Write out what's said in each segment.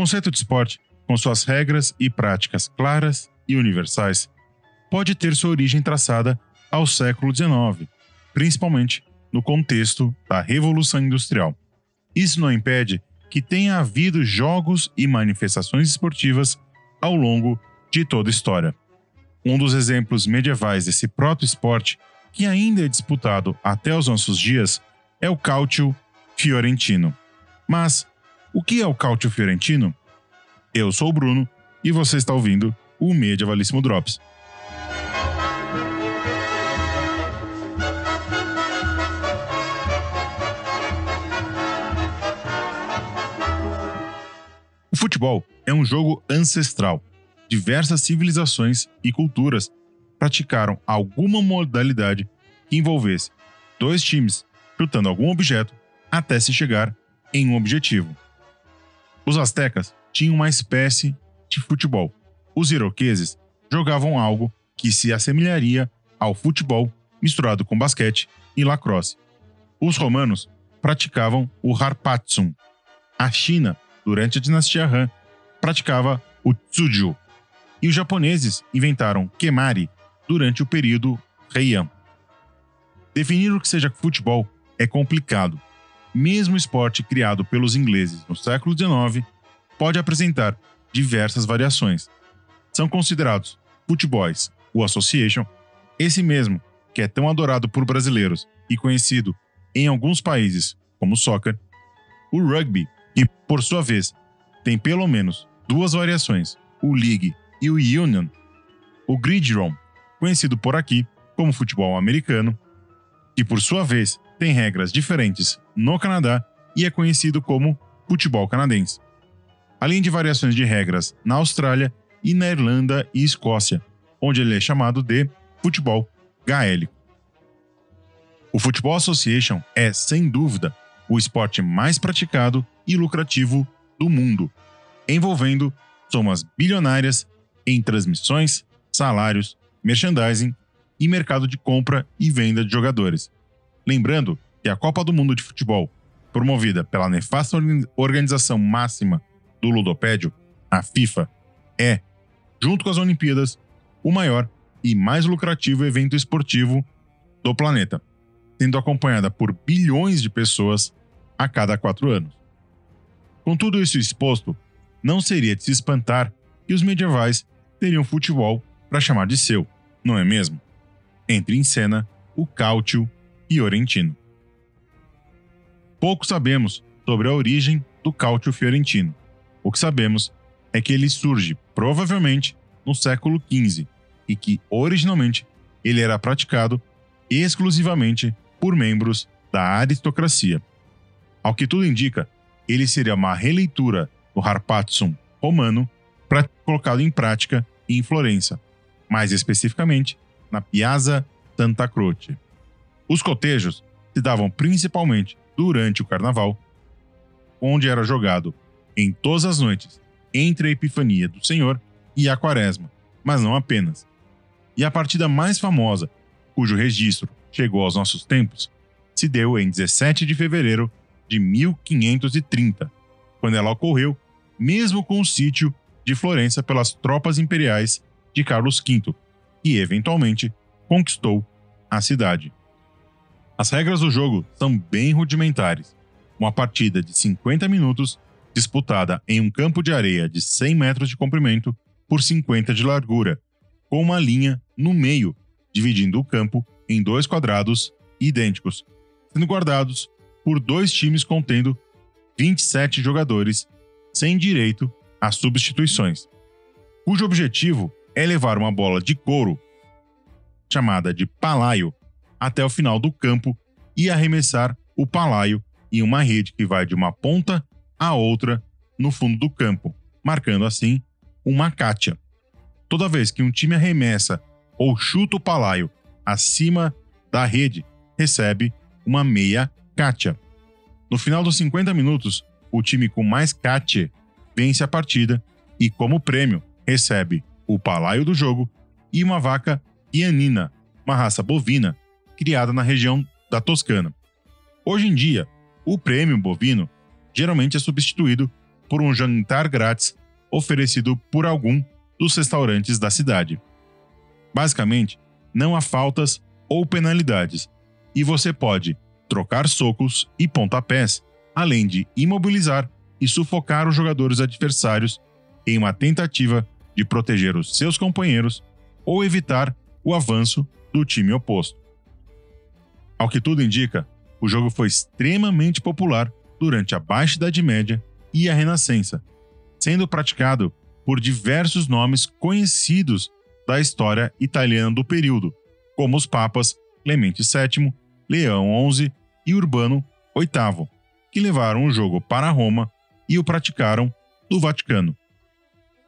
conceito de esporte, com suas regras e práticas claras e universais, pode ter sua origem traçada ao século XIX, principalmente no contexto da Revolução Industrial. Isso não impede que tenha havido jogos e manifestações esportivas ao longo de toda a história. Um dos exemplos medievais desse proto-esporte, que ainda é disputado até os nossos dias, é o Calcio Fiorentino. Mas o que é o Calcio Fiorentino? Eu sou o Bruno e você está ouvindo o Medievalíssimo Drops. O futebol é um jogo ancestral. Diversas civilizações e culturas praticaram alguma modalidade que envolvesse dois times chutando algum objeto até se chegar em um objetivo. Os astecas tinham uma espécie de futebol. Os iroqueses jogavam algo que se assemelharia ao futebol misturado com basquete e lacrosse. Os romanos praticavam o harpatsum. A China, durante a dinastia Han, praticava o tsuju. E os japoneses inventaram kemari durante o período Heian. Definir o que seja futebol é complicado. Mesmo esporte criado pelos ingleses no século XIX pode apresentar diversas variações. São considerados futebols, o Association, esse mesmo que é tão adorado por brasileiros e conhecido em alguns países como soccer, o rugby, que por sua vez tem pelo menos duas variações, o league e o union, o gridiron, conhecido por aqui como futebol americano, que por sua vez tem regras diferentes no Canadá e é conhecido como futebol canadense além de variações de regras na Austrália e na Irlanda e Escócia, onde ele é chamado de futebol gaélico. O Football Association é, sem dúvida, o esporte mais praticado e lucrativo do mundo, envolvendo somas bilionárias em transmissões, salários, merchandising e mercado de compra e venda de jogadores. Lembrando que a Copa do Mundo de Futebol, promovida pela nefasta organização máxima do ludopédio, a FIFA, é, junto com as Olimpíadas, o maior e mais lucrativo evento esportivo do planeta, sendo acompanhada por bilhões de pessoas a cada quatro anos. Com tudo isso exposto, não seria de se espantar que os medievais teriam futebol para chamar de seu, não é mesmo? Entre em cena o Fiorentino. Pouco sabemos sobre a origem do Cáutio Fiorentino, o que sabemos é que ele surge provavelmente no século XV e que, originalmente, ele era praticado exclusivamente por membros da aristocracia. Ao que tudo indica, ele seria uma releitura do Harpatsum romano colocado em prática em Florença, mais especificamente na Piazza Santa Croce. Os cotejos se davam principalmente durante o carnaval, onde era jogado em todas as noites, entre a Epifania do Senhor e a Quaresma, mas não apenas. E a partida mais famosa, cujo registro chegou aos nossos tempos, se deu em 17 de fevereiro de 1530, quando ela ocorreu mesmo com o sítio de Florença pelas tropas imperiais de Carlos V, que eventualmente conquistou a cidade. As regras do jogo são bem rudimentares. Uma partida de 50 minutos disputada em um campo de areia de 100 metros de comprimento por 50 de largura, com uma linha no meio, dividindo o campo em dois quadrados idênticos, sendo guardados por dois times contendo 27 jogadores, sem direito a substituições, cujo objetivo é levar uma bola de couro, chamada de palaio, até o final do campo e arremessar o palaio em uma rede que vai de uma ponta a outra no fundo do campo, marcando assim uma cátia. Toda vez que um time arremessa ou chuta o palaio acima da rede, recebe uma meia cátia. No final dos 50 minutos, o time com mais cátia vence a partida e, como prêmio, recebe o palaio do jogo e uma vaca ianina, uma raça bovina criada na região da Toscana. Hoje em dia, o prêmio bovino geralmente é substituído por um jantar grátis oferecido por algum dos restaurantes da cidade. Basicamente, não há faltas ou penalidades, e você pode trocar socos e pontapés, além de imobilizar e sufocar os jogadores adversários em uma tentativa de proteger os seus companheiros ou evitar o avanço do time oposto. Ao que tudo indica, o jogo foi extremamente popular durante a Baixa Idade Média e a Renascença, sendo praticado por diversos nomes conhecidos da história italiana do período, como os papas Clemente VII, Leão XI e Urbano VIII, que levaram o jogo para Roma e o praticaram no Vaticano.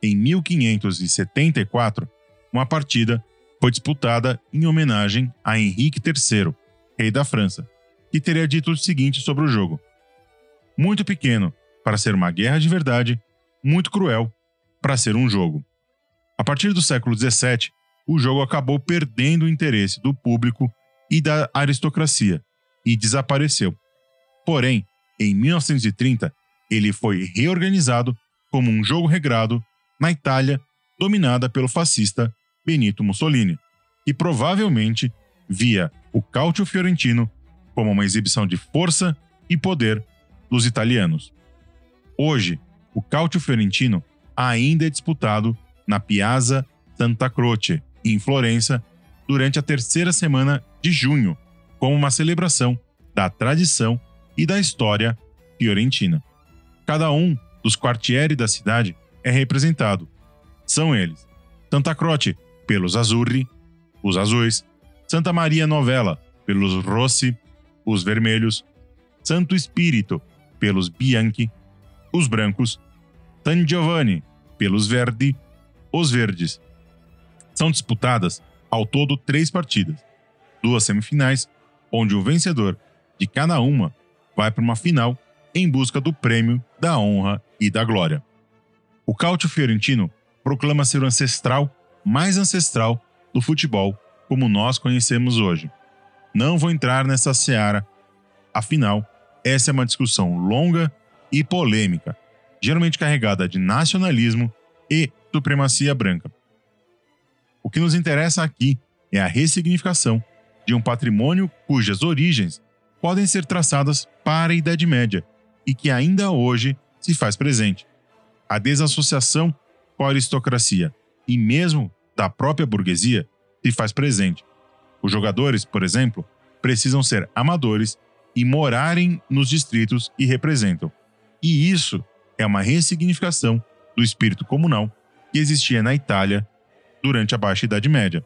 Em 1574, uma partida foi disputada em homenagem a Henrique III, rei da França, que teria dito o seguinte sobre o jogo: Muito pequeno para ser uma guerra de verdade, muito cruel para ser um jogo. A partir do século XVII, o jogo acabou perdendo o interesse do público e da aristocracia e desapareceu. Porém, em 1930, ele foi reorganizado como um jogo regrado na Itália dominada pelo fascista Benito Mussolini, e provavelmente via o Calcio Fiorentino como uma exibição de força e poder dos italianos. Hoje, o Calcio Fiorentino ainda é disputado na Piazza Santa Croce, em Florença, durante a terceira semana de junho, como uma celebração da tradição e da história fiorentina. Cada um dos quartieri da cidade é representado. São eles: Santa Croce, pelos Azzurri, os azuis, Santa Maria Novella, pelos Rossi, os vermelhos, Santo Espírito, pelos Bianchi, os brancos, San Giovanni, pelos Verdi, os verdes. São disputadas ao todo três partidas, duas semifinais, onde o vencedor de cada uma vai para uma final em busca do prêmio da honra e da glória. O Calcio Fiorentino proclama ser o ancestral mais ancestral do futebol como nós conhecemos hoje. Não vou entrar nessa seara, afinal, essa é uma discussão longa e polêmica, geralmente carregada de nacionalismo e supremacia branca. O que nos interessa aqui é a ressignificação de um patrimônio cujas origens podem ser traçadas para a Idade Média e que ainda hoje se faz presente. A desassociação com a aristocracia e mesmo da própria burguesia se faz presente. Os jogadores, por exemplo, precisam ser amadores e morarem nos distritos que representam. E isso é uma ressignificação do espírito comunal que existia na Itália durante a Baixa Idade Média.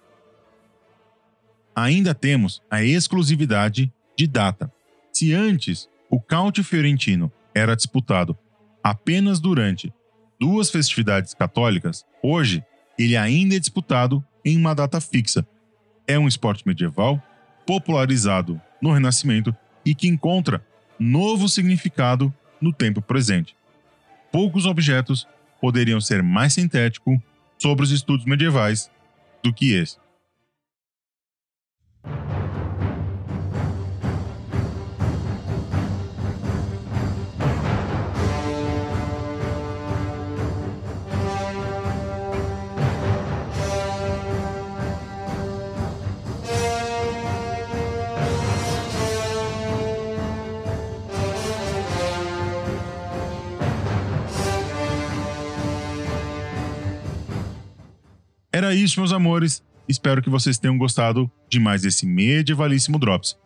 Ainda temos a exclusividade de data. Se antes o Count Fiorentino era disputado apenas durante duas festividades católicas, hoje ele ainda é disputado em uma data fixa. É um esporte medieval popularizado no Renascimento e que encontra novo significado no tempo presente. Poucos objetos poderiam ser mais sintéticos sobre os estudos medievais do que esse. Era isso, meus amores. Espero que vocês tenham gostado de mais esse medievalíssimo Drops.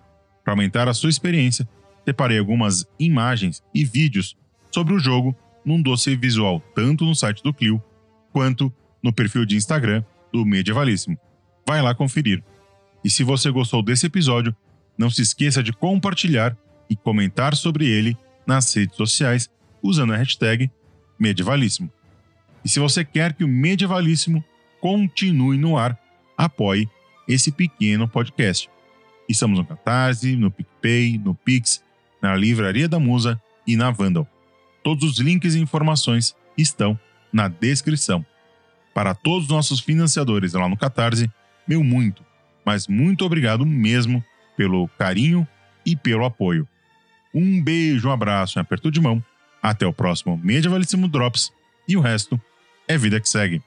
Para aumentar a sua experiência, separei algumas imagens e vídeos sobre o jogo num dossiê visual tanto no site do Clio quanto no perfil de Instagram do Medievalíssimo. Vai lá conferir. E se você gostou desse episódio, não se esqueça de compartilhar e comentar sobre ele nas redes sociais usando a hashtag Medievalíssimo. E se você quer que o Medievalíssimo continue no ar, apoie esse pequeno podcast. Estamos no Catarse, no PicPay, no Pix, na Livraria da Musa e na Vandal. Todos os links e informações estão na descrição. Para todos os nossos financiadores lá no Catarse, meu muito, mas muito obrigado mesmo pelo carinho e pelo apoio. Um beijo, um abraço, um aperto de mão Até o próximo Medievalíssimo Drops e o resto é vida que segue.